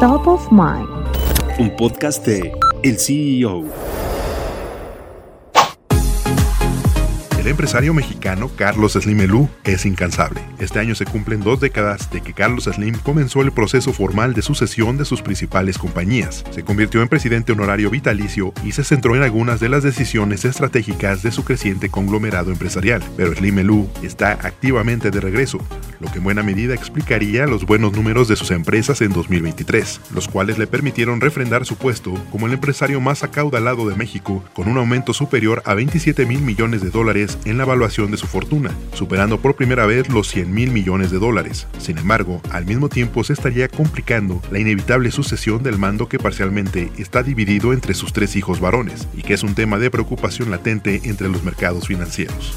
Top of Mind. Un podcast de El CEO. El empresario mexicano Carlos Slim Elú es incansable. Este año se cumplen dos décadas de que Carlos Slim comenzó el proceso formal de sucesión de sus principales compañías. Se convirtió en presidente honorario vitalicio y se centró en algunas de las decisiones estratégicas de su creciente conglomerado empresarial. Pero Slim Elú está activamente de regreso, lo que en buena medida explicaría los buenos números de sus empresas en 2023, los cuales le permitieron refrendar su puesto como el empresario más acaudalado de México, con un aumento superior a 27 mil millones de dólares en la evaluación de su fortuna, superando por primera vez los 100 mil millones de dólares. Sin embargo, al mismo tiempo se estaría complicando la inevitable sucesión del mando que parcialmente está dividido entre sus tres hijos varones, y que es un tema de preocupación latente entre los mercados financieros.